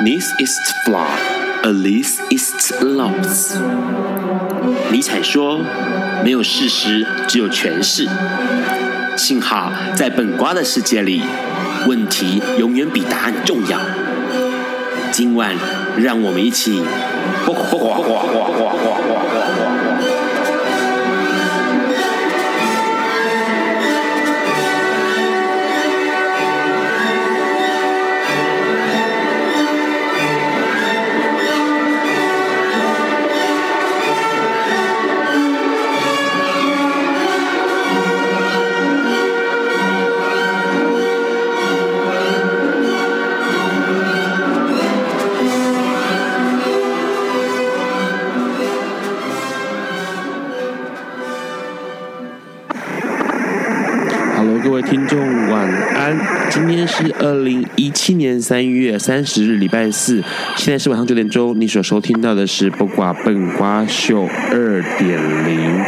This is flawed, at least it's lost. 尼采说：“没有事实，只有诠释。”幸好在本瓜的世界里，问题永远比答案重要。今晚，让我们一起。是二零一七年三月三十日，礼拜四，现在是晚上九点钟。你所收听到的是不挂笨瓜秀二点零。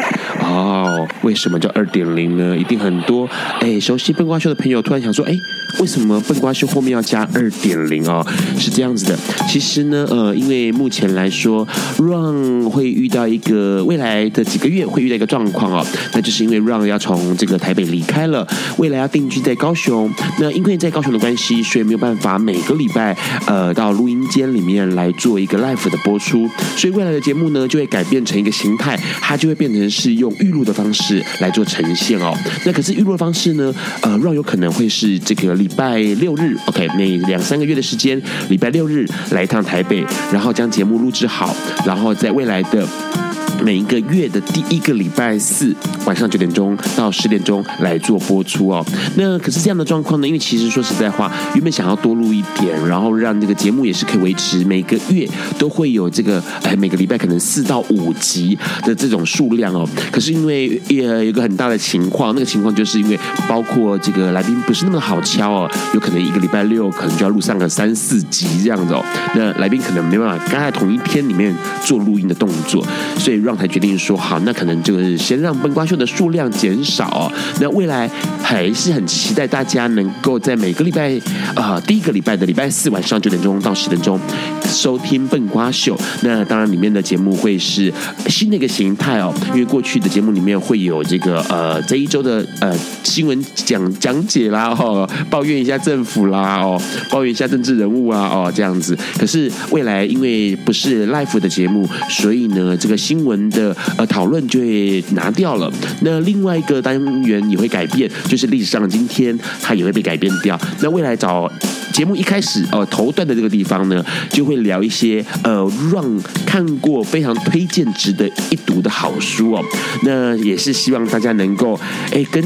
为什么叫二点零呢？一定很多。哎，熟悉笨瓜秀的朋友突然想说，哎，为什么笨瓜秀后面要加二点零哦？是这样子的，其实呢，呃，因为目前来说，Run 会遇到一个未来的几个月会遇到一个状况哦，那就是因为 Run 要从这个台北离开了，未来要定居在高雄，那因为在高雄的关系，所以没有办法每个礼拜呃到录音间里面来做一个 live 的播出，所以未来的节目呢就会改变成一个形态，它就会变成是用预录的方式是来做呈现哦。那可是预录方式呢，呃，若有可能会是这个礼拜六日，OK，每两三个月的时间，礼拜六日来一趟台北，然后将节目录制好，然后在未来的。每一个月的第一个礼拜四晚上九点钟到十点钟来做播出哦。那可是这样的状况呢？因为其实说实在话，原本想要多录一点，然后让这个节目也是可以维持每个月都会有这个哎，每个礼拜可能四到五集的这种数量哦。可是因为也有个很大的情况，那个情况就是因为包括这个来宾不是那么好敲哦，有可能一个礼拜六可能就要录上个三四集这样子哦。那来宾可能没办法刚在同一天里面做录音的动作，所以让。才决定说好，那可能就是先让笨瓜秀的数量减少。那未来还是很期待大家能够在每个礼拜啊、呃，第一个礼拜的礼拜四晚上九点钟到十点钟收听笨瓜秀。那当然里面的节目会是新的一个形态哦，因为过去的节目里面会有这个呃这一周的呃新闻讲讲解啦，哦，抱怨一下政府啦，哦，抱怨一下政治人物啊，哦这样子。可是未来因为不是 live 的节目，所以呢这个新闻。的呃讨论就会拿掉了，那另外一个单元也会改变，就是历史上的今天，它也会被改变掉。那未来找。节目一开始哦，头段的这个地方呢，就会聊一些呃让看过非常推荐值得一读的好书哦。那也是希望大家能够哎，跟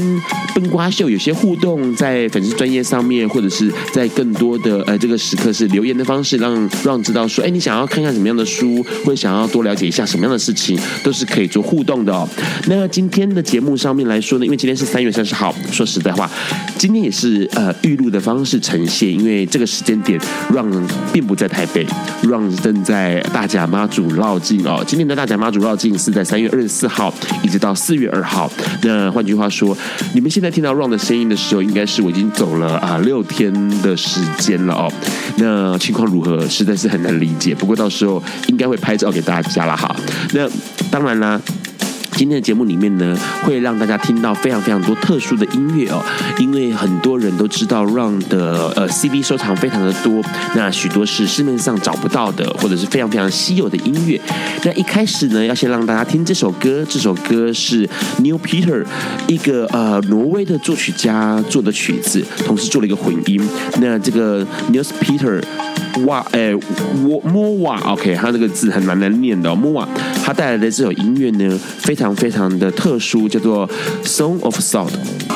笨瓜秀有些互动，在粉丝专业上面，或者是在更多的呃这个时刻是留言的方式，让让知道说，哎，你想要看看什么样的书，或者想要多了解一下什么样的事情，都是可以做互动的哦。那今天的节目上面来说呢，因为今天是三月三十号，说实在话，今天也是呃预录的方式呈现，因为。这个时间点，Ron 并不在台北，Ron 正在大甲妈祖绕境哦。今年的大甲妈祖绕境是在三月二十四号一直到四月二号。那换句话说，你们现在听到 Ron 的声音的时候，应该是我已经走了啊六天的时间了哦。那情况如何，实在是很难理解。不过到时候应该会拍照给大家了哈。那当然啦。今天的节目里面呢，会让大家听到非常非常多特殊的音乐哦，因为很多人都知道 Ron 的呃 CD 收藏非常的多，那许多是市面上找不到的，或者是非常非常稀有的音乐。那一开始呢，要先让大家听这首歌，这首歌是 New Peter 一个呃挪威的作曲家做的曲子，同时做了一个混音。那这个 Neil Peter 哇，哎，我莫瓦，OK，他这个字很难难念的，莫瓦，他带来的这首音乐呢，非常。非常的特殊，叫做《Song of Salt》。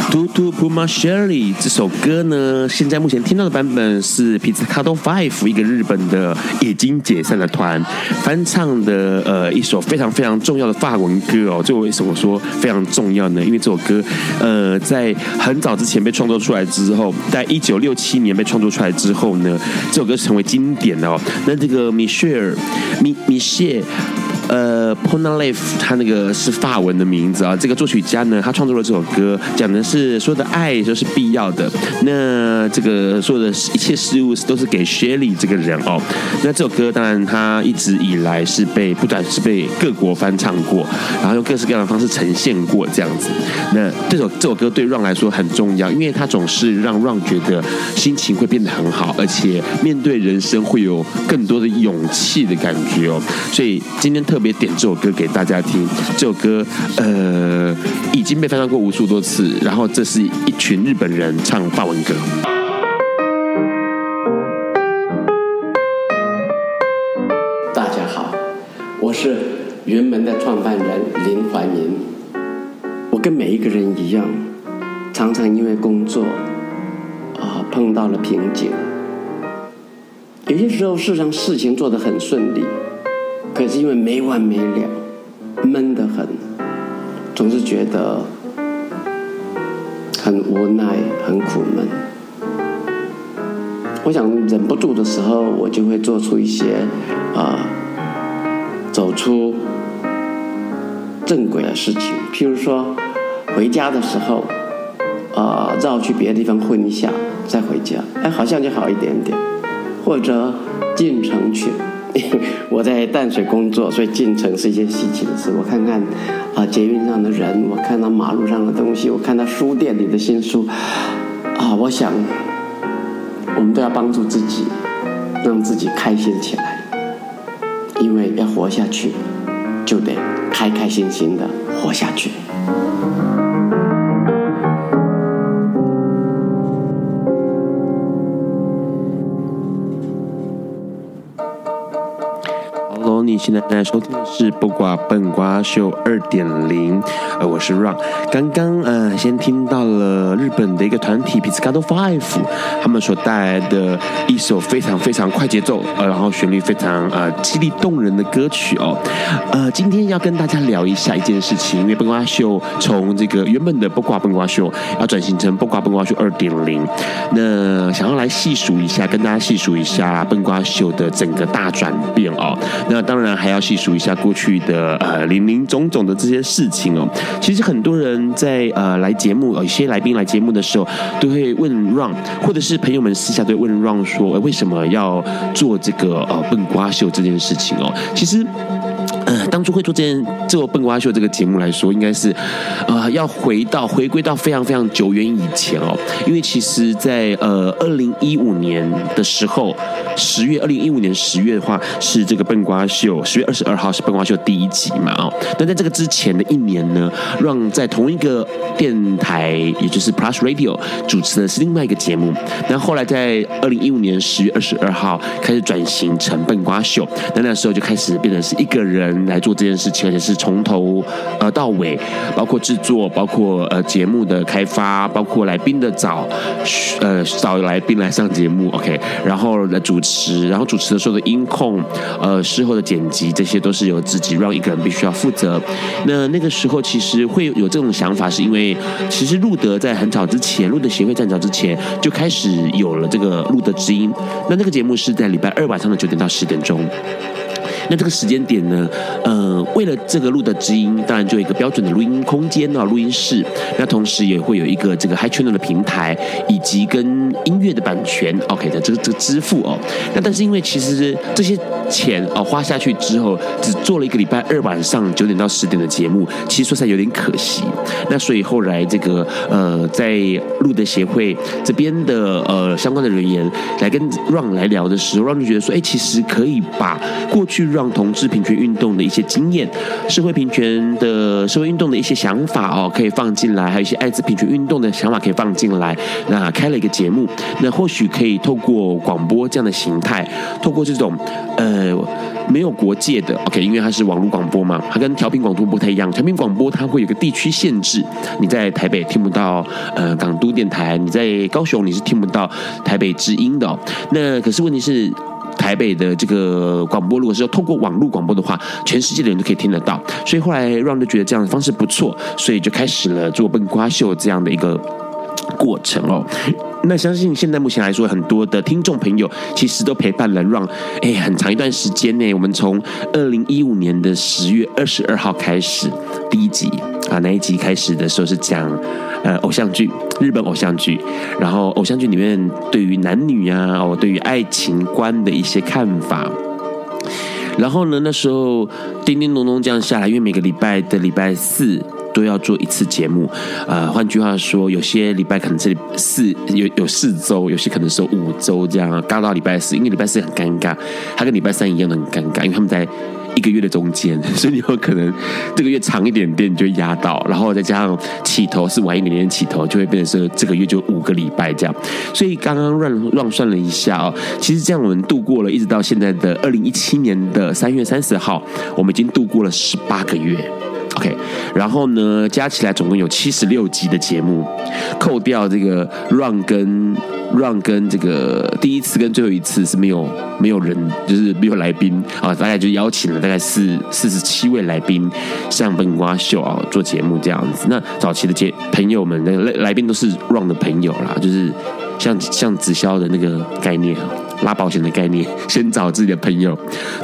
Tutu Puma-Shirley 这首歌呢，现在目前听到的版本是 Pizzicato Five 一个日本的已经解散的团翻唱的，呃，一首非常非常重要的法文歌哦。这为什么说非常重要呢？因为这首歌，呃，在很早之前被创作出来之后，在一九六七年被创作出来之后呢，这首歌成为经典的哦。那这个米歇尔米米谢。呃 Polnareff 他那个是法文的名字啊。这个作曲家呢，他创作了这首歌，讲的是说的爱就是必要的。那这个所有的一切事物都是给 Shelly 这个人哦。那这首歌当然他一直以来是被不断是被各国翻唱过，然后用各式各样的方式呈现过这样子。那这首这首歌对 Ron 来说很重要，因为他总是让 Ron 觉得心情会变得很好，而且面对人生会有更多的勇气的感觉哦。所以今天特别点这首歌给大家听。这首歌呃已经被翻唱过无数多次，然后这是一群日本人唱法文歌。大家好，我是云门的创办人林怀民。我跟每一个人一样，常常因为工作啊碰到了瓶颈。有些时候，事实上事情做得很顺利，可是因为没完没了，闷得很，总是觉得很无奈、很苦闷。我想忍不住的时候，我就会做出一些啊，走出正轨的事情。譬如说，回家的时候，啊，绕去别的地方混一下，再回家，哎，好像就好一点点。或者进城去，我在淡水工作，所以进城是一件稀奇的事。我看看啊，捷运上的人，我看到马路上的东西，我看到书店里的新书，啊，我想我们都要帮助自己，让自己开心起来，因为要活下去，就得开开心心的活下去。现在在收听的是《不瓜笨瓜秀二点零》，呃，我是 Ron。刚刚呃，先听到了日本的一个团体 Pizzicato Five，他们所带来的一首非常非常快节奏，呃，然后旋律非常呃激励动人的歌曲哦。呃，今天要跟大家聊一下一件事情，因为笨瓜秀从这个原本的不瓜笨瓜秀要转型成不瓜笨瓜秀二点零，那想要来细数一下，跟大家细数一下笨瓜秀的整个大转变哦。那当然。那还要细数一下过去的呃林林总总的这些事情哦。其实很多人在呃来节目，有一些来宾来节目的时候，都会问 Ron，或者是朋友们私下都会问 Ron 说，为什么要做这个呃笨瓜秀这件事情哦？其实。呃，当初会做这件做笨瓜秀这个节目来说，应该是，呃，要回到回归到非常非常久远以前哦。因为其实在，在呃二零一五年的时候，十月二零一五年十月的话，是这个笨瓜秀十月二十二号是笨瓜秀第一集嘛哦。那在这个之前的一年呢，让在同一个电台，也就是 Plus Radio 主持的是另外一个节目。那后来在二零一五年十月二十二号开始转型成笨瓜秀，那那时候就开始变成是一个人。来做这件事情，而且是从头呃到尾，包括制作，包括呃节目的开发，包括来宾的找，呃找来宾来上节目，OK，然后来主持，然后主持的时候的音控，呃事后的剪辑，这些都是由自己让一个人必须要负责。那那个时候其实会有这种想法，是因为其实路德在很早之前，路德协会在很早之前就开始有了这个路德之音。那那个节目是在礼拜二晚上的九点到十点钟。那这个时间点呢，呃，为了这个录的知音，当然就有一个标准的录音空间啊，录音室。那同时也会有一个这个 HiChannel 的平台，以及跟音乐的版权 OK 的这个这个支付哦。那但是因为其实这些钱哦花下去之后，只做了一个礼拜二晚上九点到十点的节目，其实说起来有点可惜。那所以后来这个呃，在录的协会这边的呃相关的人员来跟 Ron 来聊的时候，Ron 就觉得说，哎，其实可以把过去让同志平权运动的一些经验，社会平权的社会运动的一些想法哦，可以放进来，还有一些艾滋平权运动的想法可以放进来。那开了一个节目，那或许可以透过广播这样的形态，透过这种呃没有国界的 OK，因为它是网络广播嘛，它跟调频广播不太一样。调频广播它会有个地区限制，你在台北听不到呃港都电台，你在高雄你是听不到台北之音的。那可是问题是。台北的这个广播，如果是要透过网络广播的话，全世界的人都可以听得到。所以后来让觉得这样的方式不错，所以就开始了做笨瓜秀这样的一个过程哦。那相信现在目前来说，很多的听众朋友其实都陪伴了 Ron 哎很长一段时间呢。我们从二零一五年的十月二十二号开始第一集啊，那一集开始的时候是讲呃偶像剧，日本偶像剧，然后偶像剧里面对于男女啊，哦对于爱情观的一些看法。然后呢，那时候叮叮咚咚这样下来，因为每个礼拜的礼拜四。都要做一次节目，呃，换句话说，有些礼拜可能是四有有四周，有些可能是五周这样，刚到礼拜四，因为礼拜四很尴尬，它跟礼拜三一样的很尴尬，因为他们在一个月的中间，所以你有可能这个月长一点点，你就压到，然后再加上起头是晚一点点起头，就会变成说这个月就五个礼拜这样，所以刚刚乱乱算了一下哦，其实这样我们度过了一直到现在的二零一七年的三月三十号，我们已经度过了十八个月。OK，然后呢，加起来总共有七十六集的节目，扣掉这个 run 跟 run 跟这个第一次跟最后一次是没有没有人，就是没有来宾啊，大概就邀请了大概四四十七位来宾上笨瓜秀啊做节目这样子。那早期的节朋友们，那个来来宾都是 run 的朋友啦，就是像像直销的那个概念啊，拉保险的概念，先找自己的朋友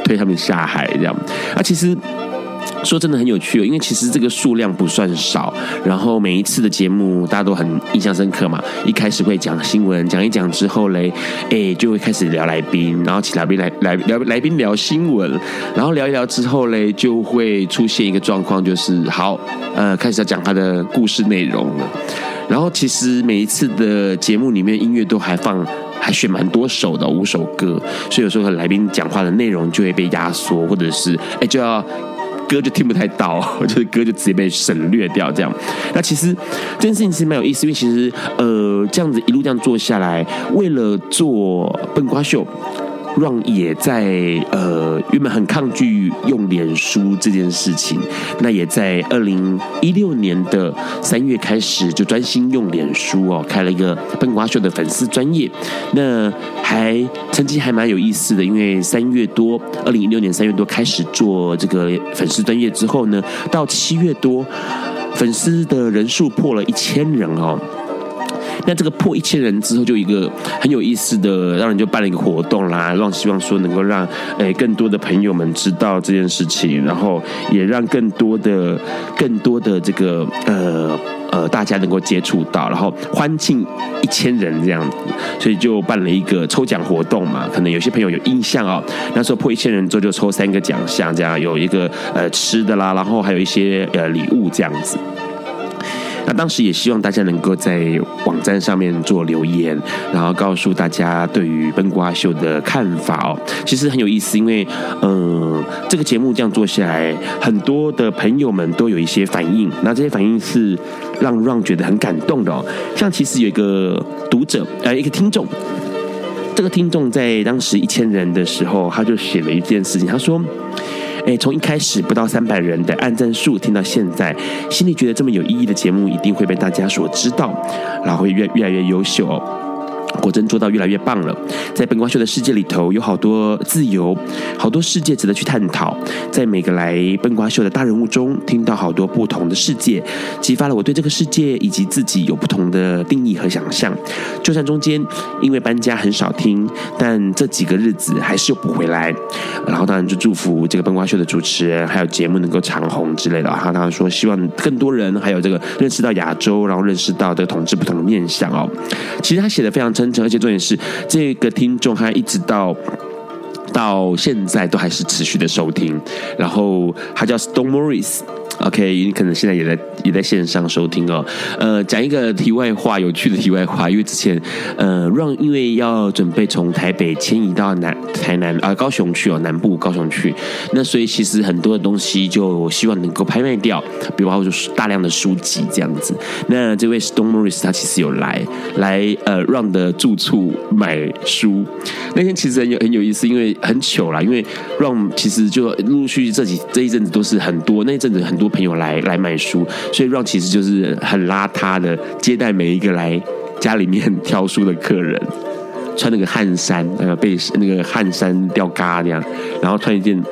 推他们下海这样。啊，其实。说真的很有趣哦，因为其实这个数量不算少，然后每一次的节目大家都很印象深刻嘛。一开始会讲新闻，讲一讲之后嘞，哎，就会开始聊来宾，然后请来宾来来聊来宾聊新闻，然后聊一聊之后嘞，就会出现一个状况，就是好，呃，开始要讲他的故事内容了。然后其实每一次的节目里面音乐都还放，还选蛮多首的五首歌，所以有时候和来宾讲话的内容就会被压缩，或者是哎就要。歌就听不太到，就是歌就直接被省略掉这样。那其实这件事情其实蛮有意思，因为其实呃这样子一路这样做下来，为了做笨瓜秀。Ron 也在呃，原本很抗拒用脸书这件事情，那也在二零一六年的三月开始就专心用脸书哦，开了一个笨瓜秀的粉丝专业，那还成绩还蛮有意思的，因为三月多，二零一六年三月多开始做这个粉丝专业之后呢，到七月多，粉丝的人数破了一千人哦。那这个破一千人之后，就一个很有意思的，让人就办了一个活动啦，让希望说能够让诶更多的朋友们知道这件事情，然后也让更多的更多的这个呃呃大家能够接触到，然后欢庆一千人这样子，所以就办了一个抽奖活动嘛。可能有些朋友有印象哦，那时候破一千人之后就抽三个奖项，这样有一个呃吃的啦，然后还有一些呃礼物这样子。那当时也希望大家能够在网站上面做留言，然后告诉大家对于笨瓜秀的看法哦。其实很有意思，因为嗯、这个节目这样做下来，很多的朋友们都有一些反应，那这些反应是让让觉得很感动的哦。像其实有一个读者，呃，一个听众，这个听众在当时一千人的时候，他就写了一件事情，他说。哎，从一开始不到三百人的按赞数，听到现在，心里觉得这么有意义的节目一定会被大家所知道，然后会越越来越优秀哦。果真做到越来越棒了，在笨瓜秀的世界里头，有好多自由，好多世界值得去探讨。在每个来笨瓜秀的大人物中，听到好多不同的世界，激发了我对这个世界以及自己有不同的定义和想象。就算中间因为搬家很少听，但这几个日子还是又补回来。然后当然就祝福这个笨瓜秀的主持人还有节目能够长红之类的。然后当然说希望更多人还有这个认识到亚洲，然后认识到这个同志不同的面向哦。其实他写的非常真。而且重点是，这个听众他一直到到现在都还是持续的收听，然后他叫 Stone Morris。OK，你可能现在也在也在线上收听哦。呃，讲一个题外话，有趣的题外话，因为之前呃，Ron 因为要准备从台北迁移到南台南啊、高雄去哦，南部高雄去，那所以其实很多的东西就希望能够拍卖掉，比如说大量的书籍这样子。那这位 Stone Morris 他其实有来来呃 Ron 的住处买书，那天其实很有很有意思，因为很糗啦，因为 Ron 其实就陆续续这几这一阵子都是很多，那一阵子很多。朋友来来买书，所以让其实就是很邋遢的接待每一个来家里面挑书的客人，穿那个汗衫，呃，被那个汗衫掉嘎那样，然后穿一件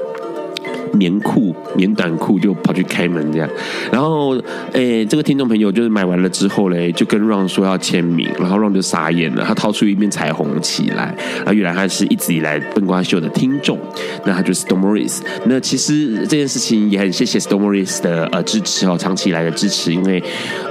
棉裤、棉短裤就跑去开门这样。然后，诶，这个听众朋友就是买完了之后嘞，就跟 Ron 说要签名，然后 Ron 就傻眼了，他掏出一面彩虹旗来，啊原来他是一直以来笨瓜秀的听众，那他就是 Stomoris。那其实这件事情也很谢谢 Stomoris 的呃支持哦，长期以来的支持，因为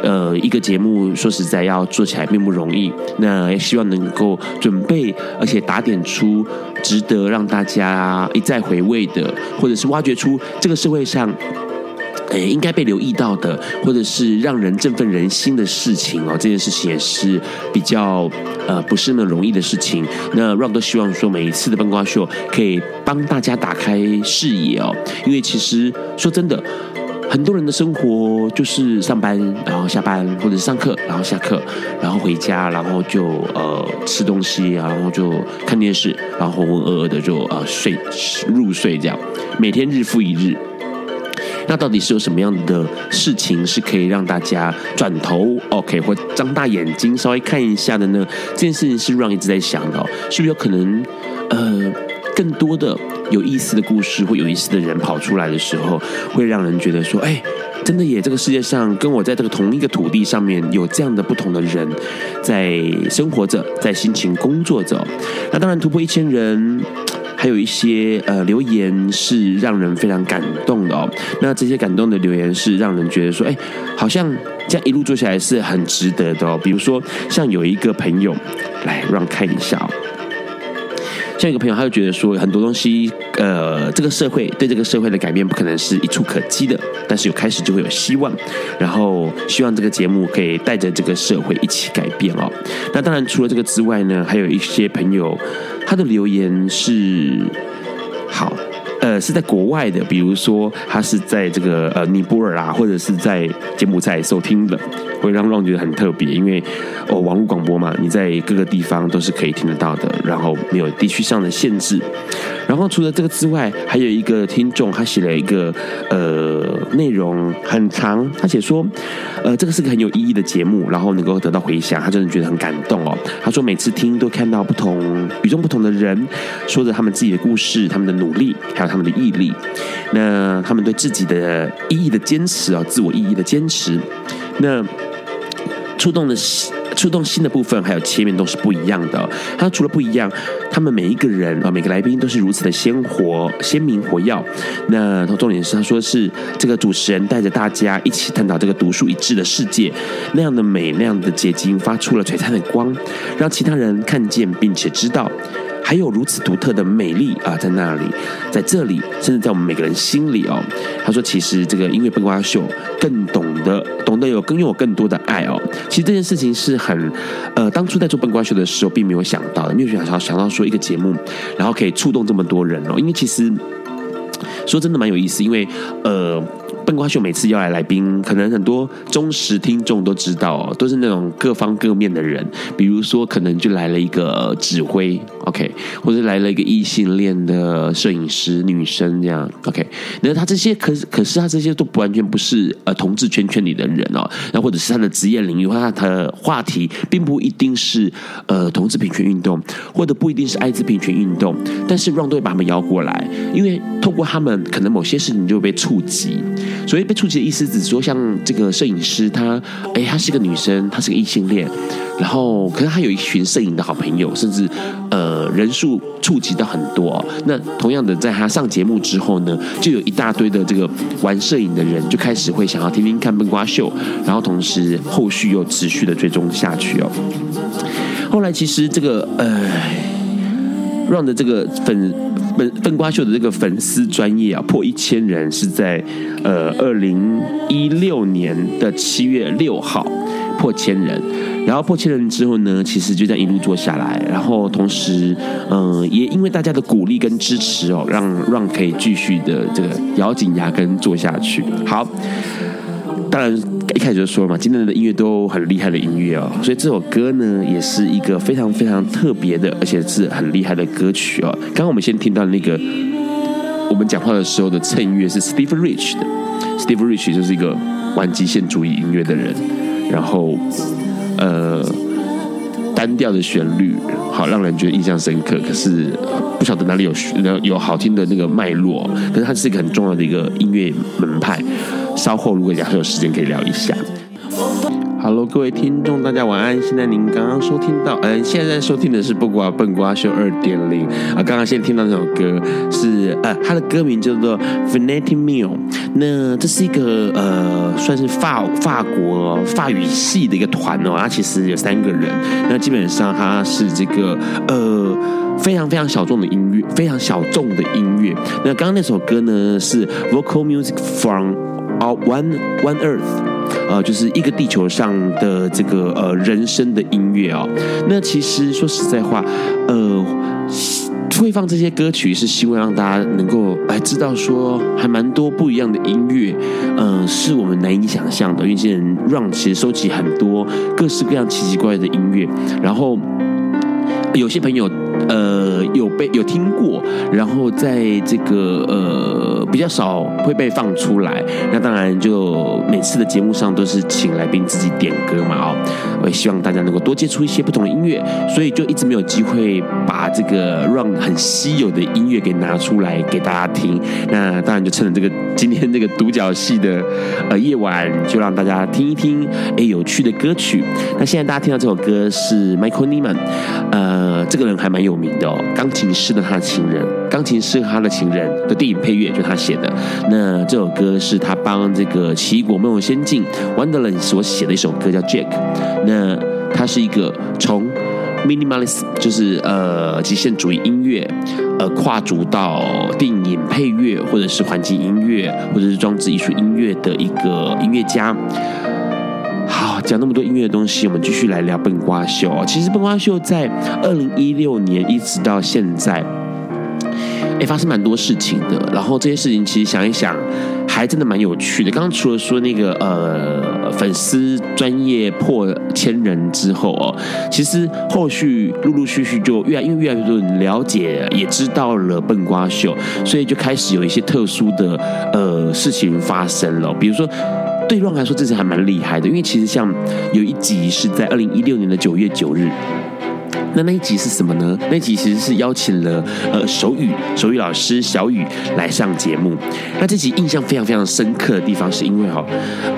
呃一个节目说实在要做起来并不容易，那也希望能够准备而且打点出值得让大家一再回味的，或者是挖掘出这个社会上。诶，应该被留意到的，或者是让人振奋人心的事情哦，这件事情也是比较呃不是那么容易的事情。那 Ron 都希望说，每一次的笨瓜秀可以帮大家打开视野哦，因为其实说真的，很多人的生活就是上班，然后下班，或者上课，然后下课，然后回家，然后就呃吃东西，然后就看电视，然后浑浑噩噩的就呃睡入睡这样，每天日复一日。那到底是有什么样的事情是可以让大家转头 OK 或张大眼睛稍微看一下的呢？这件事情是 Ron 一直在想的，是不是有可能呃更多的有意思的故事或有意思的人跑出来的时候，会让人觉得说，哎，真的耶！这个世界上跟我在这个同一个土地上面有这样的不同的人在生活着，在辛勤工作着。那当然突破一千人。还有一些呃留言是让人非常感动的哦，那这些感动的留言是让人觉得说，哎，好像这样一路做下来是很值得的哦。比如说，像有一个朋友，来让看一下。像一个朋友，他就觉得说，很多东西，呃，这个社会对这个社会的改变不可能是一触可及的，但是有开始就会有希望，然后希望这个节目可以带着这个社会一起改变哦。那当然，除了这个之外呢，还有一些朋友，他的留言是好。呃，是在国外的，比如说他是在这个呃尼泊尔啊，或者是在柬埔寨收听的，会让让觉得很特别，因为哦网络广播嘛，你在各个地方都是可以听得到的，然后没有地区上的限制。然后除了这个之外，还有一个听众他写了一个呃内容很长，他写说呃这个是个很有意义的节目，然后能够得到回响，他真的觉得很感动哦。他说每次听都看到不同与众不同的人说着他们自己的故事，他们的努力，还有。他们的毅力，那他们对自己的意义的坚持啊，自我意义的坚持，那触动的触动心的部分，还有切面都是不一样的。他除了不一样，他们每一个人啊，每个来宾都是如此的鲜活、鲜明、活跃。那重点是，他说是这个主持人带着大家一起探讨这个独树一帜的世界，那样的美，那样的结晶，发出了璀璨的光，让其他人看见并且知道。还有如此独特的美丽啊，在那里，在这里，甚至在我们每个人心里哦。他说：“其实这个音乐笨瓜秀更懂得，懂得有更拥有更多的爱哦。其实这件事情是很，呃，当初在做笨瓜秀的时候，并没有想到的，没有想到想到说一个节目，然后可以触动这么多人哦。因为其实说真的蛮有意思，因为呃。”笨瓜秀每次邀来来宾，可能很多忠实听众都知道哦，都是那种各方各面的人。比如说，可能就来了一个指挥，OK，或者来了一个异性恋的摄影师女生这样，OK。那他这些可是可是他这些都不完全不是呃同志圈圈里的人哦，那或者是他的职业领域或他的话题，并不一定是呃同志平权运动，或者不一定是艾滋平权运动，但是 Ron 都会把他们邀过来，因为透过他们，可能某些事情就会被触及。所以被触及的意思，只是说像这个摄影师，她，哎，她是个女生，她是个异性恋，然后可是她有一群摄影的好朋友，甚至呃人数触及到很多。那同样的，在她上节目之后呢，就有一大堆的这个玩摄影的人就开始会想要听听看笨瓜秀，然后同时后续又持续的追踪下去哦。后来其实这个呃，Ron 的这个粉。笨笨瓜秀的这个粉丝专业啊，破一千人是在呃二零一六年的七月六号破千人，然后破千人之后呢，其实就这样一路做下来，然后同时嗯、也因为大家的鼓励跟支持哦，让 run 可以继续的这个咬紧牙根做下去。好，当然。一开始就说了嘛，今天的音乐都很厉害的音乐哦，所以这首歌呢也是一个非常非常特别的，而且是很厉害的歌曲哦。刚刚我们先听到那个我们讲话的时候的衬乐是 Steve Rich 的，Steve Rich 就是一个玩极限主义音乐的人，然后呃。单调的旋律，好让人觉得印象深刻。可是不晓得哪里有有好听的那个脉络，可是它是一个很重要的一个音乐门派。稍后如果假设有时间可以聊一下。Hello，各位听众，大家晚安。现在您刚刚收听到，呃，现在收听的是《不瓜笨瓜秀》二点零啊。刚刚先听到那首歌是，呃，它的歌名叫做《Fnatic Mile》。那这是一个呃，算是法法国法语系的一个团哦。它其实有三个人。那基本上它是这个呃非常非常小众的音乐，非常小众的音乐。那刚刚那首歌呢是 Vocal Music from One One Earth。呃，就是一个地球上的这个呃人生的音乐哦。那其实说实在话，呃，会放这些歌曲是希望让大家能够来知道说，还蛮多不一样的音乐，嗯、呃，是我们难以想象的。因为这些人让其实收集很多各式各样奇奇怪怪的音乐，然后有些朋友。呃，有被有听过，然后在这个呃比较少会被放出来。那当然，就每次的节目上都是请来宾自己点歌嘛，哦，我也希望大家能够多接触一些不同的音乐，所以就一直没有机会把这个让很稀有的音乐给拿出来给大家听。那当然就趁着这个今天这个独角戏的呃夜晚，就让大家听一听哎有趣的歌曲。那现在大家听到这首歌是 Michael Nyman，呃，这个人还蛮有。有名的哦，钢琴师的他的情人，钢琴师和他的情人的电影配乐就是他写的。那这首歌是他帮这个《奇异果梦游仙境》Wonderland 所写的一首歌，叫 Jack。那他是一个从 minimalist，就是呃极限主义音乐，呃跨足到电影配乐，或者是环境音乐，或者是装置艺术音乐的一个音乐家。好，讲那么多音乐的东西，我们继续来聊笨瓜秀。其实笨瓜秀在二零一六年一直到现在，哎，发生蛮多事情的。然后这些事情其实想一想，还真的蛮有趣的。刚刚除了说那个呃粉丝专业破千人之后哦，其实后续陆陆续续就越来因为越来越多人了解，也知道了笨瓜秀，所以就开始有一些特殊的呃事情发生了，比如说。对 Ron 来说，这次还蛮厉害的，因为其实像有一集是在二零一六年的九月九日，那那一集是什么呢？那一集其实是邀请了呃手语手语老师小雨来上节目。那这集印象非常非常深刻的地方，是因为哈，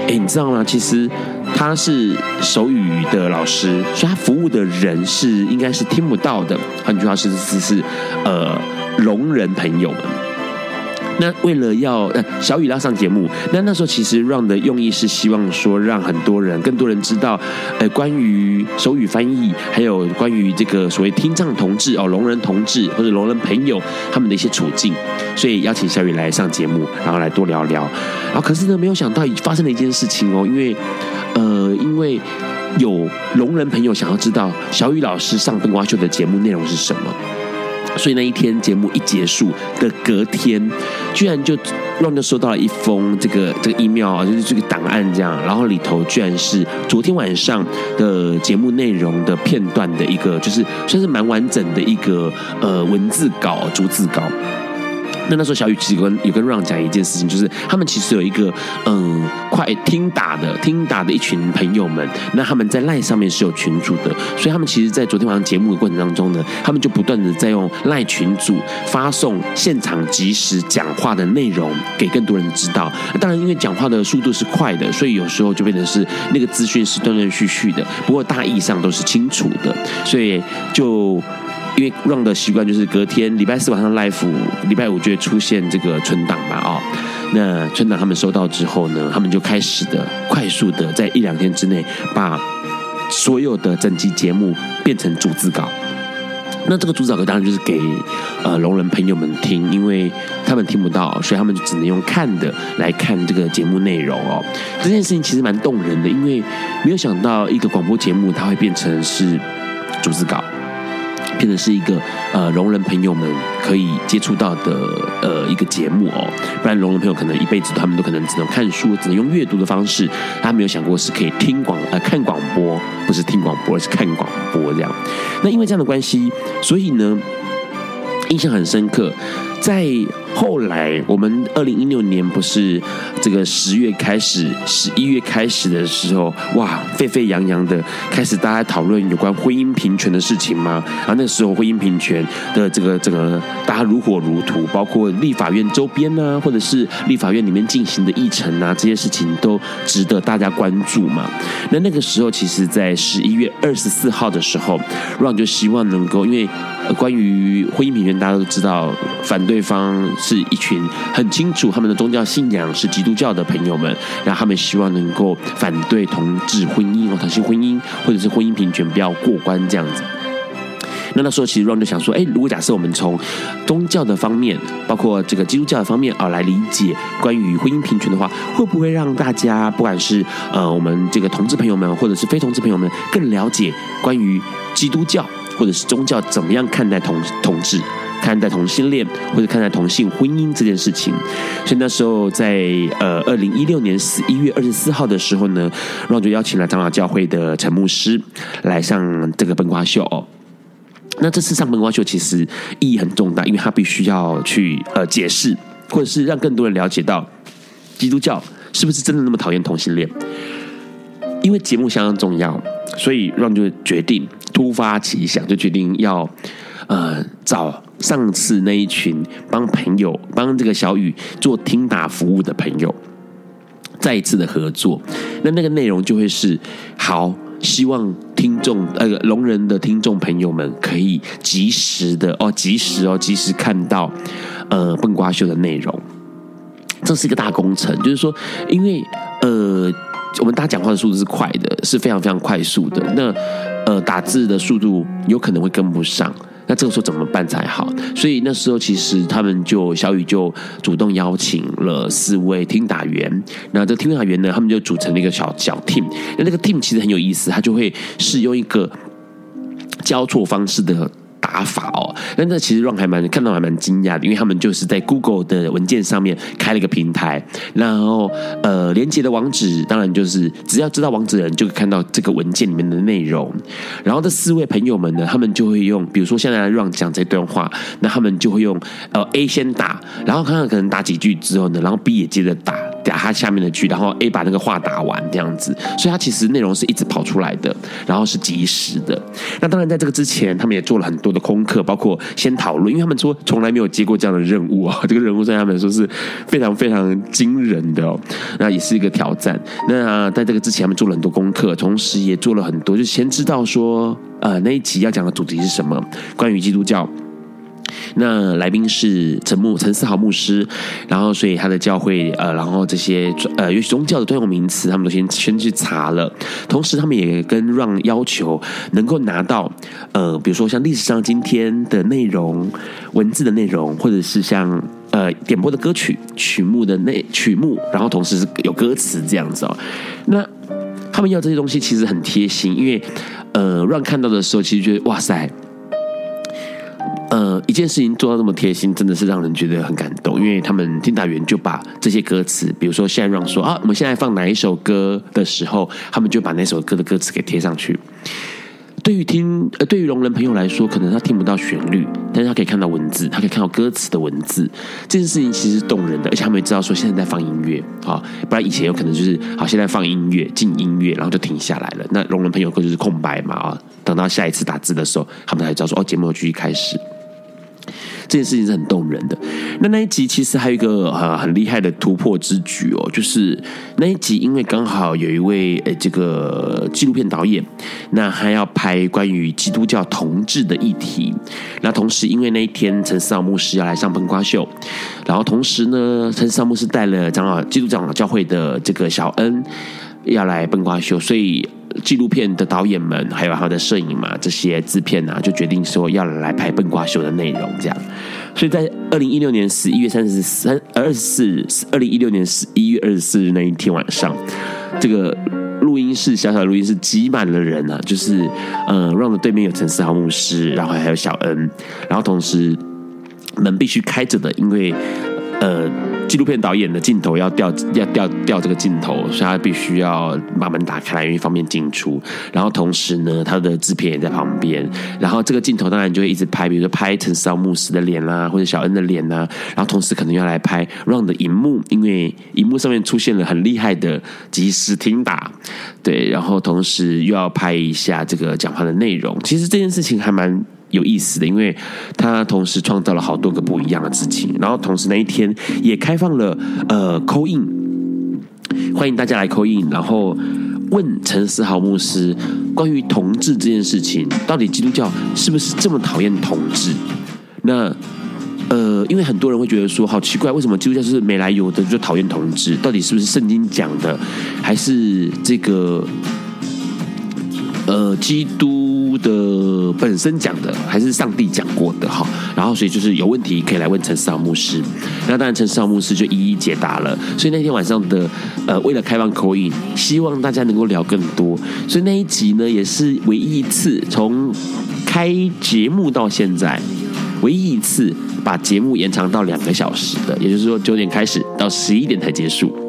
哎，你知道吗？其实他是手语的老师，所以他服务的人是应该是听不到的。换句话说，是是呃聋人朋友们。那为了要呃小雨要上节目，那那时候其实 Ron 的用意是希望说让很多人更多人知道，呃关于手语翻译，还有关于这个所谓听障同志哦聋人同志或者聋人朋友他们的一些处境，所以邀请小雨来上节目，然后来多聊聊。然后可是呢，没有想到发生了一件事情哦，因为呃因为有聋人朋友想要知道小雨老师上灯光秀的节目内容是什么。所以那一天节目一结束的隔天，居然就乱就收到了一封这个这个 email 啊，就是这个档案这样，然后里头居然是昨天晚上的节目内容的片段的一个，就是算是蛮完整的一个呃文字稿、逐字稿。那那时候小雨其实跟有跟 Ron 讲一件事情，就是他们其实有一个嗯快听打的听打的一群朋友们，那他们在 LINE 上面是有群组的，所以他们其实，在昨天晚上节目的过程当中呢，他们就不断的在用 LINE 群组发送现场即时讲话的内容给更多人知道。当然，因为讲话的速度是快的，所以有时候就变成是那个资讯是断断续续的，不过大意上都是清楚的，所以就。因为 Ron 的习惯就是隔天礼拜四晚上 live，礼拜五就会出现这个存档嘛，哦，那存档他们收到之后呢，他们就开始的快速的在一两天之内把所有的整集节目变成逐字稿。那这个逐字稿当然就是给呃聋人朋友们听，因为他们听不到，所以他们就只能用看的来看这个节目内容哦。这件事情其实蛮动人的，因为没有想到一个广播节目它会变成是逐字稿。变成是一个呃聋人朋友们可以接触到的呃一个节目哦，不然聋人朋友可能一辈子他们都可能只能看书，只能用阅读的方式，他没有想过是可以听广呃看广播，不是听广播，而是看广播这样。那因为这样的关系，所以呢印象很深刻，在后来我们二零一六年不是这个十月开始，十一月开始的时候，哇，沸沸扬扬的开始大家讨论有关婚姻平权的事情吗？然后那时候婚姻平权的这个这个大家如火如荼，包括立法院周边呢、啊，或者是立法院里面进行的议程啊，这些事情都值得大家关注嘛。那那个时候，其实，在十一月二十四号的时候，Ron 就希望能够，因为关于婚姻平权，大家都知道，反对方是一群很清楚他们的宗教信仰是基督教的朋友们，然后他们希望能够反对同志婚姻哦，同性婚姻或者是婚姻平权不要过关这样子。那那时候其实 Ron 就想说，哎，如果假设我们从宗教的方面，包括这个基督教的方面啊，来理解关于婚姻平权的话，会不会让大家不管是呃我们这个同志朋友们，或者是非同志朋友们，更了解关于基督教或者是宗教怎么样看待同同志、看待同性恋或者看待同性婚姻这件事情？所以那时候在呃二零一六年十一月二十四号的时候呢让就邀请了长老教会的陈牧师来上这个笨瓜秀哦。那这次上笨瓜秀其实意义很重大，因为他必须要去呃解释，或者是让更多人了解到基督教是不是真的那么讨厌同性恋。因为节目相当重要，所以让就决定突发奇想，就决定要呃找上次那一群帮朋友帮这个小雨做听打服务的朋友再一次的合作。那那个内容就会是好。希望听众呃，聋人的听众朋友们可以及时的哦，及时哦，及时看到呃笨瓜秀的内容。这是一个大工程，就是说，因为呃，我们大家讲话的速度是快的，是非常非常快速的。那呃，打字的速度有可能会跟不上。那这个时候怎么办才好？所以那时候其实他们就小雨就主动邀请了四位听打员。那这听打员呢，他们就组成了一个小小 team。那那个 team 其实很有意思，他就会使用一个交错方式的。打法哦，那这其实 Ron 还蛮看到还蛮惊讶的，因为他们就是在 Google 的文件上面开了一个平台，然后呃连接的网址当然就是只要知道网址的人就可以看到这个文件里面的内容，然后这四位朋友们呢，他们就会用，比如说现在让讲这段话，那他们就会用呃 A 先打，然后看看可能打几句之后呢，然后 B 也接着打。打他下面的句，然后 A 把那个话打完这样子，所以他其实内容是一直跑出来的，然后是即时的。那当然，在这个之前，他们也做了很多的功课，包括先讨论，因为他们说从来没有接过这样的任务啊，这个任务对他们说是非常非常惊人的哦，那也是一个挑战。那在这个之前，他们做了很多功课，同时也做了很多，就先知道说，呃，那一集要讲的主题是什么，关于基督教。那来宾是陈牧陈思豪牧师，然后所以他的教会呃，然后这些呃，有宗教的专用名词，他们都先先去查了。同时，他们也跟让要求能够拿到呃，比如说像历史上今天的内容、文字的内容，或者是像呃点播的歌曲曲目的内曲目，然后同时是有歌词这样子哦。那他们要这些东西其实很贴心，因为呃让看到的时候，其实觉得哇塞。呃，一件事情做到这么贴心，真的是让人觉得很感动。因为他们听打员就把这些歌词，比如说现在让说啊，我们现在放哪一首歌的时候，他们就把那首歌的歌词给贴上去。对于听呃，对于聋人朋友来说，可能他听不到旋律，但是他可以看到文字，他可以看到歌词的文字。这件事情其实是动人的，而且他们也知道说现在在放音乐啊，不然以前有可能就是好，现在放音乐，进音乐，然后就停下来了。那聋人朋友可就是空白嘛啊，等到下一次打字的时候，他们才知道说哦，节目要继续开始。这件事情是很动人的。那那一集其实还有一个很很厉害的突破之举哦，就是那一集因为刚好有一位呃这个纪录片导演，那还要拍关于基督教同志的议题。那同时因为那一天陈思豪牧师要来上笨瓜秀，然后同时呢陈思豪牧师带了长老基督长老教会的这个小恩要来笨瓜秀，所以。纪录片的导演们，还有他的摄影嘛，这些制片啊，就决定说要来拍笨瓜秀的内容，这样。所以在二零一六年十一月三十三、二十四日，二零一六年十一月二十四日那一天晚上，这个录音室小小的录音室挤满了人啊，就是呃，Ron 的对面有陈思豪牧师，然后还有小恩，然后同时门必须开着的，因为呃。纪录片导演的镜头要调要调调这个镜头，所以他必须要把门打开来，因为方便进出。然后同时呢，他的制片也在旁边。然后这个镜头当然就会一直拍，比如说拍陈思豪牧师的脸啦、或者小恩的脸啦、然后同时可能要来拍 Ron 的荧幕，因为荧幕上面出现了很厉害的即时听打，对。然后同时又要拍一下这个讲话的内容。其实这件事情还蛮。有意思的，因为他同时创造了好多个不一样的事情，然后同时那一天也开放了呃扣印欢迎大家来扣印然后问陈思豪牧师关于同志这件事情，到底基督教是不是这么讨厌同志？那呃，因为很多人会觉得说，好奇怪，为什么基督教是没来由的就讨厌同志？到底是不是圣经讲的，还是这个呃基督？的本身讲的还是上帝讲过的哈，然后所以就是有问题可以来问陈思豪牧师，那当然陈思豪牧师就一一解答了。所以那天晚上的呃，为了开放口音希望大家能够聊更多，所以那一集呢也是唯一一次从开节目到现在唯一一次把节目延长到两个小时的，也就是说九点开始到十一点才结束。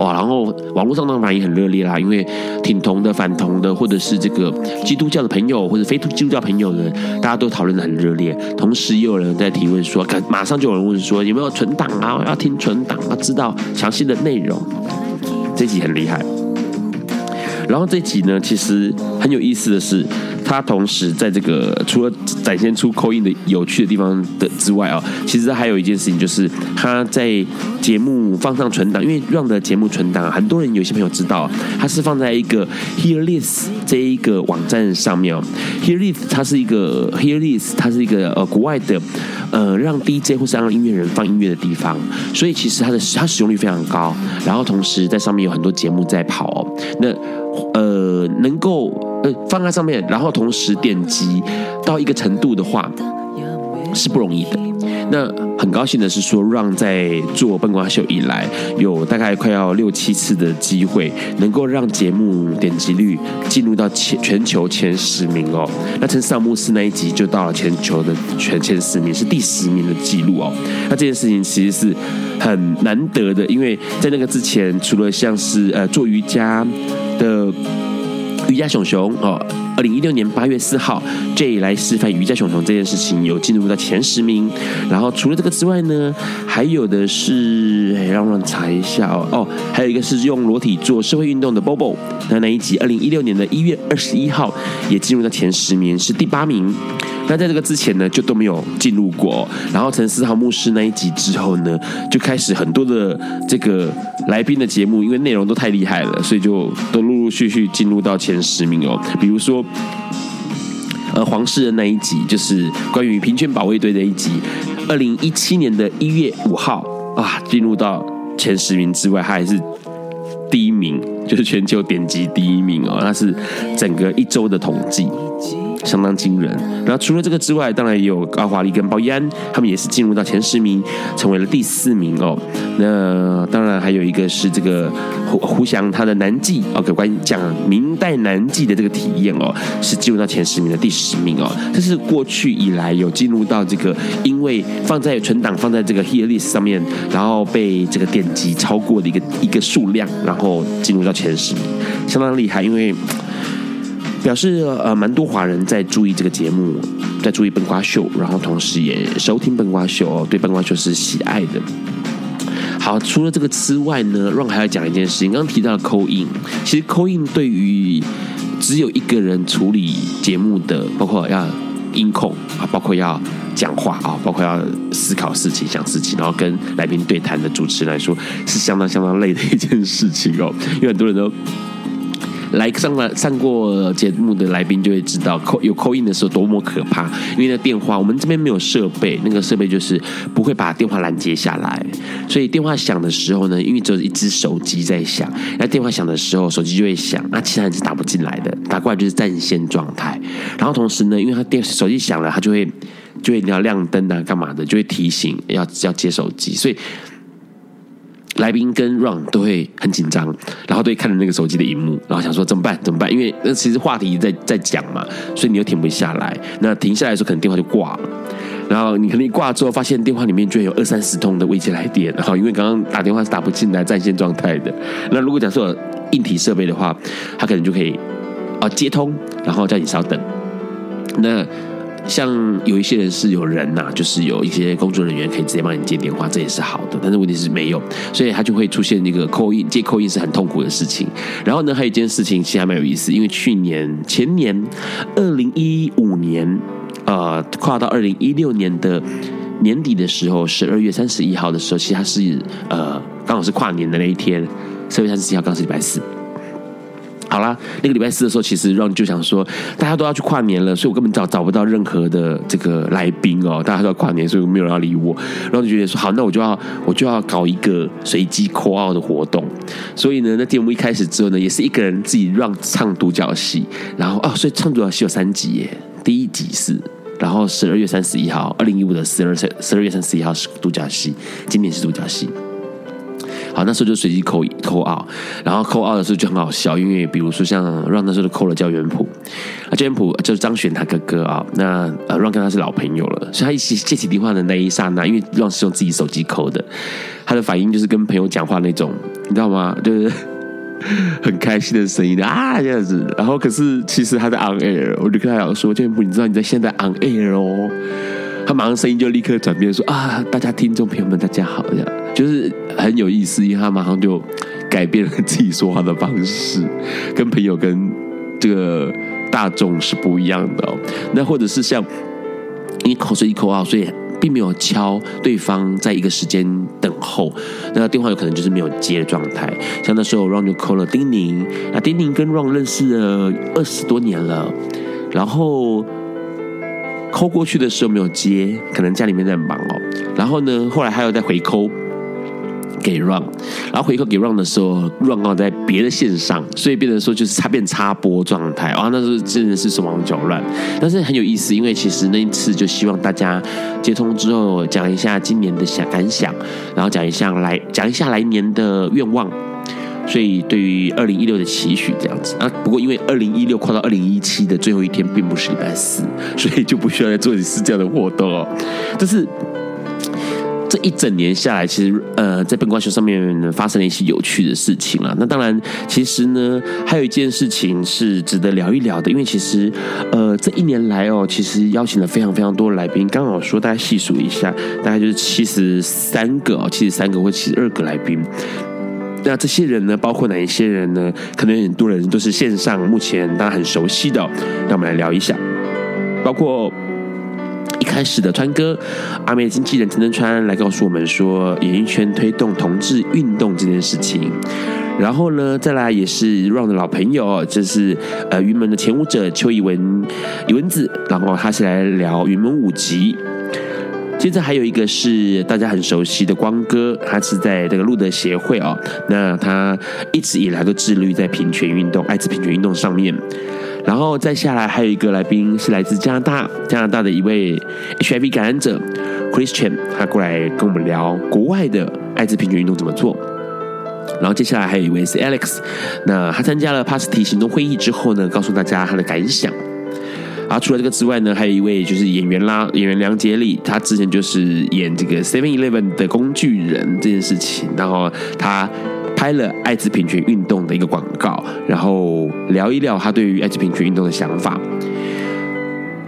哇，然后网络上的反应很热烈啦，因为挺同的、反同的，或者是这个基督教的朋友，或者非基督教朋友的，大家都讨论得很热烈。同时，也有人在提问说，马上就有人问说，有没有存档啊？要听存档，要知道详细的内容。这集很厉害。然后这集呢，其实很有意思的是。他同时在这个除了展现出 call in 的有趣的地方的之外啊，其实还有一件事情，就是他在节目放上存档，因为 Ron 的节目存档，很多人有些朋友知道，他是放在一个 Hear This 这一个网站上面哦。Hear This 它是一个 Hear This 它是一个呃国外的呃让 DJ 或是让音乐人放音乐的地方，所以其实它的它使用率非常高，然后同时在上面有很多节目在跑哦，那呃能够。呃，放在上面，然后同时点击到一个程度的话，是不容易的。那很高兴的是说，让在做笨瓜秀以来，有大概快要六七次的机会，能够让节目点击率进入到前全球前十名哦。那陈思豪牧师那一集就到了全球的全前十名，是第十名的记录哦。那这件事情其实是很难得的，因为在那个之前，除了像是呃做瑜伽的。瑜伽熊熊哦，二零一六年八月四号这一来示范瑜伽熊熊这件事情有进入到前十名。然后除了这个之外呢，还有的是，哎，让我查一下哦哦，还有一个是用裸体做社会运动的 Bobo，那那一集二零一六年的一月二十一号也进入到前十名，是第八名。那在这个之前呢，就都没有进入过。然后陈思豪牧师那一集之后呢，就开始很多的这个来宾的节目，因为内容都太厉害了，所以就都陆陆续续进入到前十名哦。比如说，呃，黄世仁那一集就是关于平权保卫队的一集，二零一七年的一月五号啊，进入到前十名之外，他还是第一名，就是全球点击第一名哦。那是整个一周的统计。相当惊人。然后除了这个之外，当然也有高华丽跟包伊安，他们也是进入到前十名，成为了第四名哦。那当然还有一个是这个胡胡翔他的南记哦，有关于讲明代南记的这个体验哦，是进入到前十名的第十名哦。这是过去以来有进入到这个，因为放在存档放在这个 Hear List 上面，然后被这个点击超过的一个一个数量，然后进入到前十名，相当厉害，因为。表示呃，蛮多华人在注意这个节目，在注意笨瓜秀，然后同时也收听笨瓜秀，对笨瓜秀是喜爱的。好，除了这个之外呢，Ron 还要讲一件事情。刚刚提到的 call in，其实 call in 对于只有一个人处理节目的，包括要音控啊，包括要讲话啊，包括要思考事情、想事情，然后跟来宾对谈的主持人来说，是相当相当累的一件事情哦。因为很多人都。来上了上过节目的来宾就会知道扣有扣印的时候多么可怕。因为那电话我们这边没有设备，那个设备就是不会把电话拦截下来，所以电话响的时候呢，因为只有一只手机在响，那电话响的时候手机就会响，那其他人是打不进来的，打过来就是占线状态。然后同时呢，因为他电手机响了，他就会就会要亮灯啊，干嘛的，就会提醒要要接手机，所以。来宾跟 Ron 都会很紧张，然后都会看着那个手机的荧幕，然后想说怎么办？怎么办？因为那其实话题在在讲嘛，所以你又停不下来。那停下来的时候，可能电话就挂了。然后你可能一挂之后，发现电话里面居然有二三十通的未接来电，然后因为刚刚打电话是打不进来，在线状态的。那如果讲说有硬体设备的话，他可能就可以啊接通，然后叫你稍等。那像有一些人是有人呐、就是有一些工作人员可以直接帮你接电话，这也是好的。但是问题是没有，所以他就会出现那个扣印接扣印是很痛苦的事情。然后呢，还有一件事情其实还蛮有意思，因为去年前年二零一五年，呃，跨到二零一六年的年底的时候，十二月三十一号的时候，其实它是呃刚好是跨年的那一天，十二月三十一号刚好是礼拜四。好啦，那个礼拜四的时候，其实 Ron 就想说，大家都要去跨年了，所以我根本找找不到任何的这个来宾哦，大家都要跨年，所以没有人要理我。然后就觉得说，好，那我就要我就要搞一个随机 call out 的活动。所以呢，那节目一开始之后呢，也是一个人自己让唱独角戏，然后哦，所以唱独角戏有三集耶，第一集是，然后十二月三十一号，二零一五的十二十二月三十一号是独角戏，今年是独角戏。好，那时候就随机扣扣二，然后扣二的时候就很好笑，因为比如说像让那时候扣了焦元溥，啊焦元溥就是张悬他哥哥啊，那呃让跟他是老朋友了，所以他一起接起电话的那一刹那，因为让是用自己手机扣的，他的反应就是跟朋友讲话那种，你知道吗？就是 很开心的声音啊这样子，然后可是其实他在 on air，我就跟他讲说焦元溥，你知道你在现在 on air 哦，他马上声音就立刻转变说啊，大家听众朋友们大家好这样。就是很有意思，因为他马上就改变了自己说话的方式，跟朋友跟这个大众是不一样的哦。那或者是像因为口水一口啊，所以并没有敲对方在一个时间等候，那电话有可能就是没有接的状态。像那时候 Ron 就 call 了丁宁，那丁宁跟 Ron 认识了二十多年了，然后扣过去的时候没有接，可能家里面在忙哦。然后呢，后来他又在回扣。给 Ron，然后回扣给 Ron 的时候，Ron 刚好在别的线上，所以变成说就是插变插播状态啊，那时候真的是手忙脚乱，但是很有意思，因为其实那一次就希望大家接通之后讲一下今年的想感想，然后讲一下来讲一下来年的愿望，所以对于二零一六的期许这样子啊。不过因为二零一六跨到二零一七的最后一天并不是礼拜四，所以就不需要再做一次这样的活动哦，但是。这一整年下来，其实呃，在笨瓜秀上面发生了一些有趣的事情了。那当然，其实呢，还有一件事情是值得聊一聊的，因为其实呃，这一年来哦，其实邀请了非常非常多的来宾。刚好说，大家细数一下，大概就是七十三个哦，七十三个或七十二个来宾。那这些人呢，包括哪一些人呢？可能很多人都是线上目前大家很熟悉的哦。那我们来聊一下，包括。一开始的川哥，阿妹的经纪人陈登川来告诉我们说，演艺圈推动同志运动这件事情。然后呢，再来也是 Ron 的老朋友，就是呃云门的前舞者邱怡文，怡文子。然后他是来聊云门舞集。接着还有一个是大家很熟悉的光哥，他是在这个路德协会哦，那他一直以来都致力于在平权运动、艾滋平权运动上面。然后再下来还有一个来宾是来自加拿大，加拿大的一位 HIV 感染者 Christian，他过来跟我们聊国外的艾滋平权运动怎么做。然后接下来还有一位是 Alex，那他参加了帕斯提行动会议之后呢，告诉大家他的感想。啊除了这个之外呢，还有一位就是演员啦，演员梁杰丽，他之前就是演这个 Seven Eleven 的工具人这件事情，然后他。拍了艾滋平权运动的一个广告，然后聊一聊他对于艾滋平权运动的想法。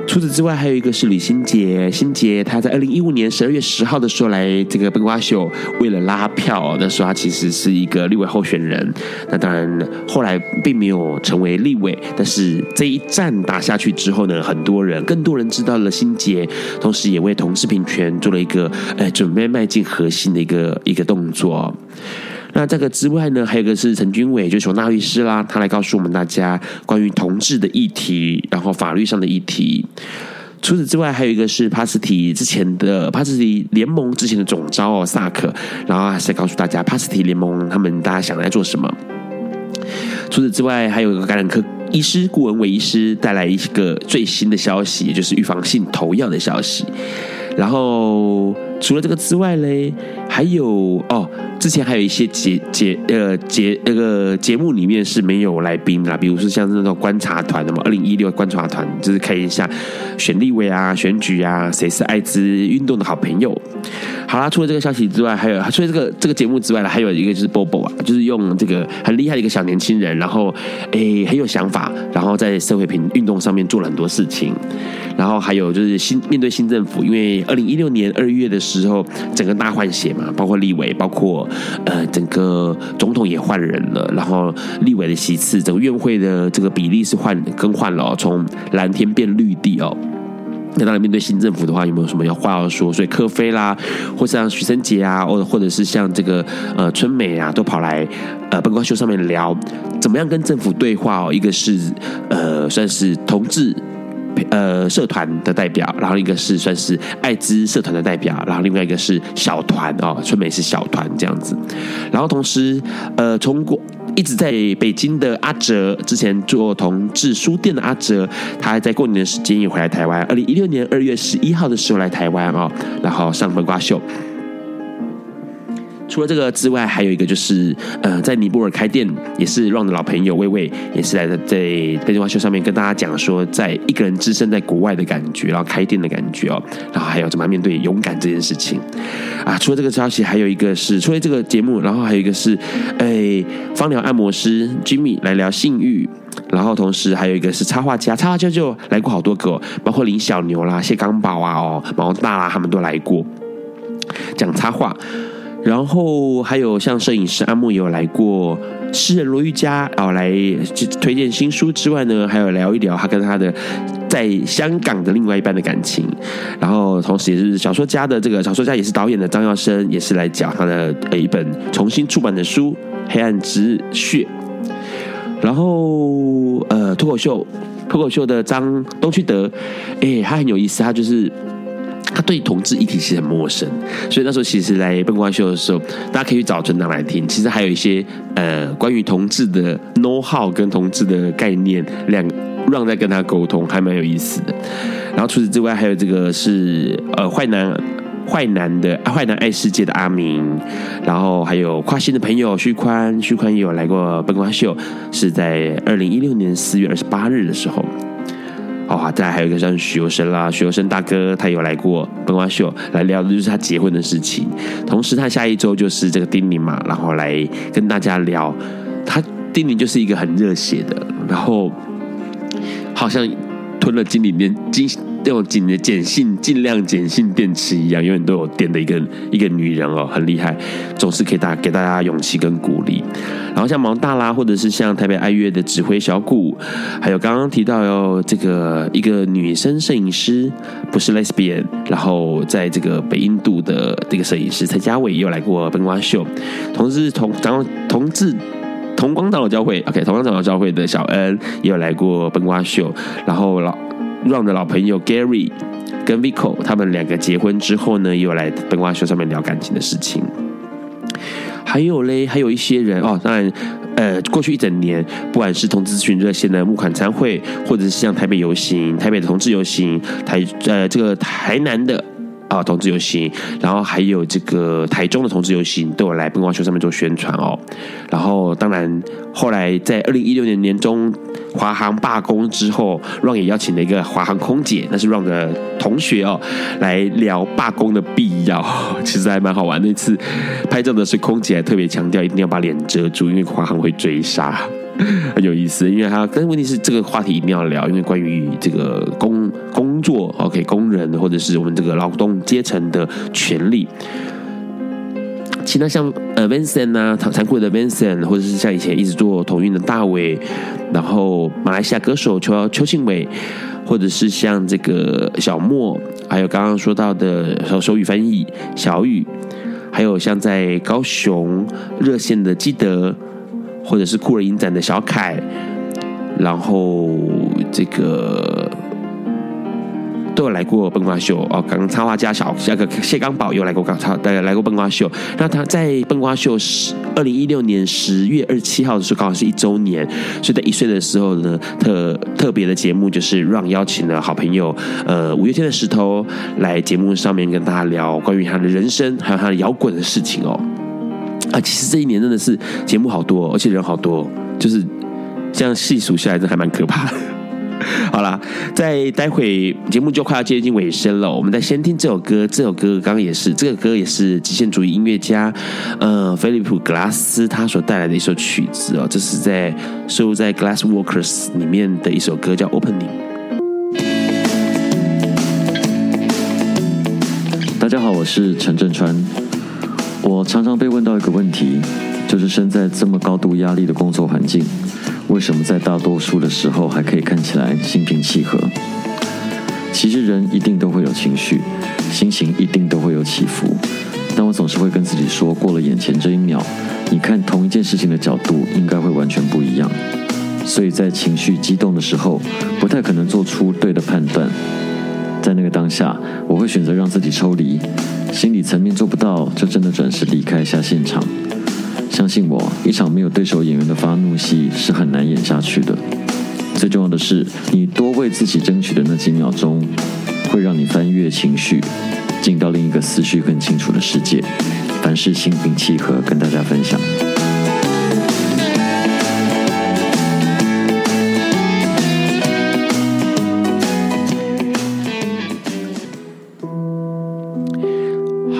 除此之外，还有一个是李心洁，心洁他在二零一五年十二月十号的时候来这个笨瓜秀，为了拉票，那时候他其实是一个立委候选人。那当然后来并没有成为立委，但是这一战打下去之后呢，很多人更多人知道了心洁，同时也为同志平权做了一个呃准备迈进核心的一个一个动作。那这个之外呢，还有一个是陈君伟，就是唢呐律师啦，他来告诉我们大家关于同志的议题，然后法律上的议题。除此之外，还有一个是帕斯提之前的帕斯提联盟之前的总召哦，萨克，然后还是告诉大家帕斯提联盟他们大家想来做什么。除此之外，还有一个感染科医师顾文伟医师带来一个最新的消息，也就是预防性投药的消息。然后。除了这个之外嘞，还有哦，之前还有一些节节呃节那个节目里面是没有来宾的，比如说像那种观察团的嘛，二零一六观察团就是看一下选立委啊、选举啊，谁是艾滋运动的好朋友。好啦，除了这个消息之外，还有除了这个这个节目之外呢，还有一个就是 Bobo 啊，就是用这个很厉害的一个小年轻人，然后诶很有想法，然后在社会平运动上面做了很多事情。然后还有就是新面对新政府，因为二零一六年二月的时候，整个大换血嘛，包括立委，包括呃整个总统也换人了，然后立委的席次，整个院会的这个比例是换更换了哦，从蓝天变绿地哦。那当然面对新政府的话，有没有什么要话要说？所以柯菲啦，或是像徐生杰啊，或或者是像这个呃春美啊，都跑来呃本瓜秀上面聊，怎么样跟政府对话哦？一个是呃算是同志。呃，社团的代表，然后一个是算是艾滋社团的代表，然后另外一个是小团哦，春美是小团这样子，然后同时呃，从过一直在北京的阿哲，之前做同志书店的阿哲，他还在过年的时间也回来台湾，二零一六年二月十一号的时候来台湾哦，然后上本瓜秀。除了这个之外，还有一个就是，呃，在尼泊尔开店，也是 Ron 的老朋友魏魏，也是来在在本瓜秀上面跟大家讲说，在一个人置身在国外的感觉，然后开店的感觉哦，然后还有怎么面对勇敢这件事情啊。除了这个消息，还有一个是，除了这个节目，然后还有一个是，哎，芳疗按摩师 Jimmy 来聊性欲，然后同时还有一个是插画家，插画家就来过好多个，包括林小牛啦、谢刚宝啊、哦毛大啦，他们都来过讲插画。然后还有像摄影师阿木有来过，诗人罗玉佳哦来推荐新书之外呢，还有聊一聊他跟他的在香港的另外一半的感情。然后同时也是小说家的这个小说家也是导演的张耀生也是来讲他的一本重新出版的书《黑暗之血》。然后呃脱口秀脱口秀的张东区德，哎他很有意思，他就是。他对同志议题其实很陌生，所以那时候其实来本瓜秀的时候，大家可以去找存档来听。其实还有一些呃关于同志的 know how 跟同志的概念，两让在跟他沟通，还蛮有意思的。然后除此之外，还有这个是呃坏男坏男的坏男爱世界的阿明，然后还有跨性的朋友徐宽，徐宽也有来过本瓜秀，是在二零一六年四月二十八日的时候。哦，再来还有一个像许由生啦，许由生大哥他有来过本瓜秀来聊的就是他结婚的事情，同时他下一周就是这个丁宁嘛，然后来跟大家聊，他丁宁就是一个很热血的，然后好像吞了金里面金。这种紧的碱性尽量碱性电池一样，永远都有电的一个一个女人哦，很厉害，总是可以大给大家勇气跟鼓励。然后像毛大啦，或者是像台北爱乐的指挥小谷，还有刚刚提到哟，这个一个女生摄影师不是 lesbian，然后在这个北印度的这个摄影师蔡嘉伟也有来过本瓜秀，同时同然后同志同光长老教会，OK，同光长老教会的小恩也有来过本瓜秀，然后老。Ron 的老朋友 Gary 跟 Vico 他们两个结婚之后呢，又来灯光秀上面聊感情的事情。还有嘞，还有一些人哦，当然，呃，过去一整年，不管是同志咨询热线的募款参会，或者是像台北游行、台北的同志游行，台呃这个台南的。啊，同志游行，然后还有这个台中的同志游行都有来本瓜秀上面做宣传哦。然后，当然后来在二零一六年年中华航罢工之后，Ron 也邀请了一个华航空姐，那是 Ron 的同学哦，来聊罢工的必要。其实还蛮好玩。那次拍照的是空姐，还特别强调一定要把脸遮住，因为华航会追杀。很有意思，因为他，但是问题是这个话题一定要聊，因为关于这个工工作，OK，工人或者是我们这个劳动阶层的权利。其他像呃 Vincent 啊，残酷的 Vincent，或者是像以前一直做同运的大伟，然后马来西亚歌手邱邱庆伟，或者是像这个小莫，还有刚刚说到的手手语翻译小雨，还有像在高雄热线的基德。或者是酷儿影展的小凯，然后这个都有来过笨瓜秀哦。刚刚插画家小那个谢刚宝有来过，刚插对来过笨瓜秀。那他在笨瓜秀十二零一六年十月二十七号的时候，刚好是一周年，所以在一岁的时候呢，特特别的节目就是让邀请了好朋友呃五月天的石头来节目上面跟大家聊关于他的人生还有他的摇滚的事情哦。啊，其实这一年真的是节目好多，而且人好多，就是这样细数下来，真还蛮可怕的。好啦，在待会节目就快要接近尾声了，我们再先听这首歌。这首歌刚刚也是，这个歌也是极限主义音乐家，呃，菲利普·格拉斯他所带来的一首曲子哦，这是在收录在《Glass Workers》里面的一首歌，叫《Opening》。大家好，我是陈振川。我常常被问到一个问题，就是身在这么高度压力的工作环境，为什么在大多数的时候还可以看起来心平气和？其实人一定都会有情绪，心情一定都会有起伏，但我总是会跟自己说，过了眼前这一秒，你看同一件事情的角度应该会完全不一样。所以在情绪激动的时候，不太可能做出对的判断。在那个当下，我会选择让自己抽离，心理层面做不到，就真的转身离开一下现场。相信我，一场没有对手演员的发怒戏是很难演下去的。最重要的是，你多为自己争取的那几秒钟，会让你翻越情绪，进到另一个思绪更清楚的世界。凡事心平气和，跟大家分享。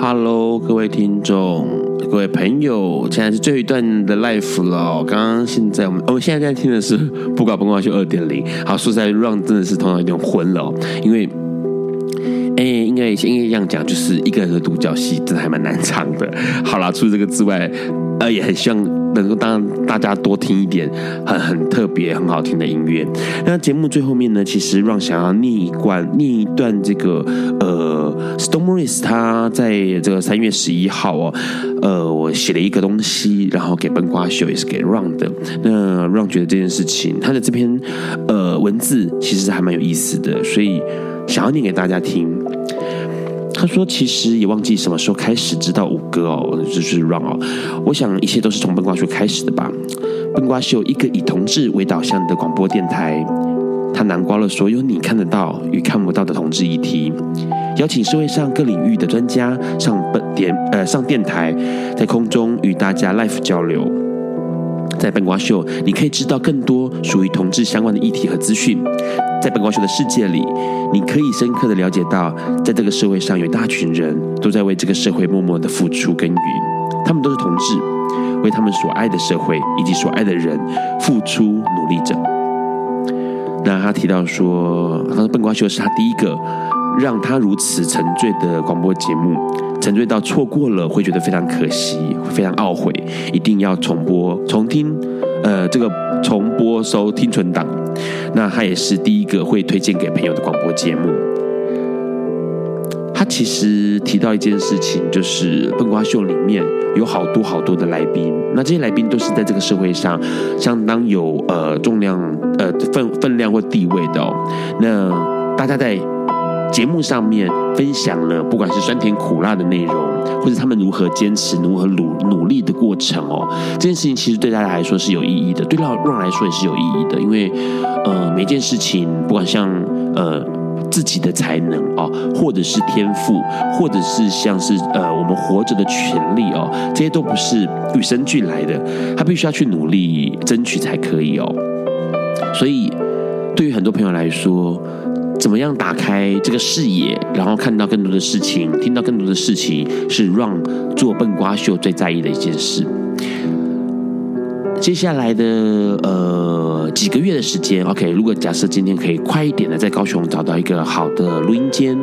Hello，各位听众，各位朋友，现在是最后一段的 life 了。刚刚现在我们，我们现在在听的是《不搞笨瓜秀二点零》。好，说实在，run 真的是头脑有点昏了，因为，哎，应该应该这样讲，就是一个人的独角戏，真的还蛮难唱的。好啦，除了这个之外，呃，也很希望。能够让大家多听一点很很特别、很好听的音乐。那节目最后面呢，其实让想要念一段、念一段这个呃，Stone Morris 他在这个三月十一号哦，呃，我写了一个东西，然后给笨瓜秀也是给 Ron 的。那 Ron 觉得这件事情，他的这篇呃文字其实还蛮有意思的，所以想要念给大家听。他说：“其实也忘记什么时候开始知道五哥哦，就是 Ron 哦。我想一切都是从笨瓜秀开始的吧。笨瓜秀一个以同志为导向的广播电台，它囊括了所有你看得到与看不到的同志议题，邀请社会上各领域的专家上本电呃上电台，在空中与大家 live 交流。”在笨瓜秀，你可以知道更多属于同志相关的议题和资讯。在本光秀的世界里，你可以深刻的了解到，在这个社会上有一大群人都在为这个社会默默的付出耕耘。他们都是同志，为他们所爱的社会以及所爱的人付出努力着。那他提到说，他说本光秀是他第一个让他如此沉醉的广播节目。沉醉到错过了，会觉得非常可惜，非常懊悔，一定要重播、重听，呃，这个重播收听存档。那他也是第一个会推荐给朋友的广播节目。他其实提到一件事情，就是笨瓜秀里面有好多好多的来宾，那这些来宾都是在这个社会上相当有呃重量、呃分分量或地位的哦。那大家在。节目上面分享了不管是酸甜苦辣的内容，或者他们如何坚持、如何努努力的过程哦，这件事情其实对大家来说是有意义的，对老让来说也是有意义的，因为呃每件事情不管像呃自己的才能哦，或者是天赋，或者是像是呃我们活着的权利哦，这些都不是与生俱来的，他必须要去努力争取才可以哦。所以对于很多朋友来说。怎么样打开这个视野，然后看到更多的事情，听到更多的事情，是让做笨瓜秀最在意的一件事。接下来的呃几个月的时间，OK，如果假设今天可以快一点的在高雄找到一个好的录音间，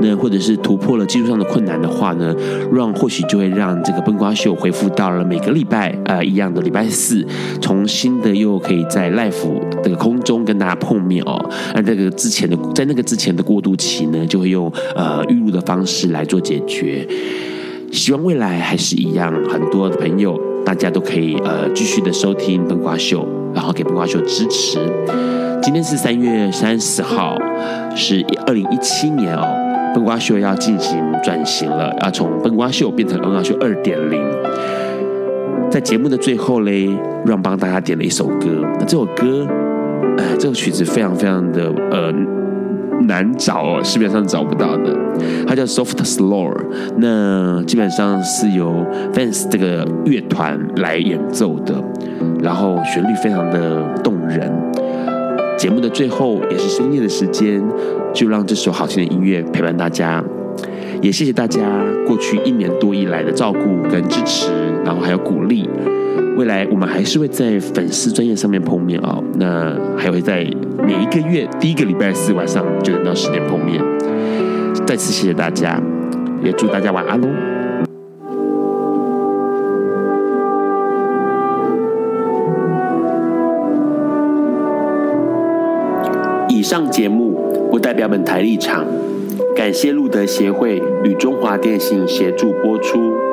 那或者是突破了技术上的困难的话呢，Ron 或许就会让这个笨瓜秀恢复到了每个礼拜呃一样的礼拜四，重新的又可以在 live 这个空中跟大家碰面哦。那这个之前的在那个之前的过渡期呢，就会用呃预录的方式来做解决。希望未来还是一样，很多的朋友。大家都可以呃继续的收听笨瓜秀，然后给笨瓜秀支持。今天是三月三十号，是二零一七年哦。笨瓜秀要进行转型了，要从笨瓜秀变成恩瓜秀二点零。在节目的最后嘞，让帮大家点了一首歌。那这首歌，哎，这首曲子非常非常的呃难找哦，市面上找不到的。它叫 Soft Slow，那基本上是由 Vans 这个乐团来演奏的，然后旋律非常的动人。节目的最后也是深夜的时间，就让这首好听的音乐陪伴大家。也谢谢大家过去一年多以来的照顾跟支持，然后还有鼓励。未来我们还是会在粉丝专业上面碰面、哦，那还会在每一个月第一个礼拜四晚上九点到十点碰面。再次谢谢大家，也祝大家晚安喽。以上节目不代表本台立场。感谢路德协会与中华电信协助播出。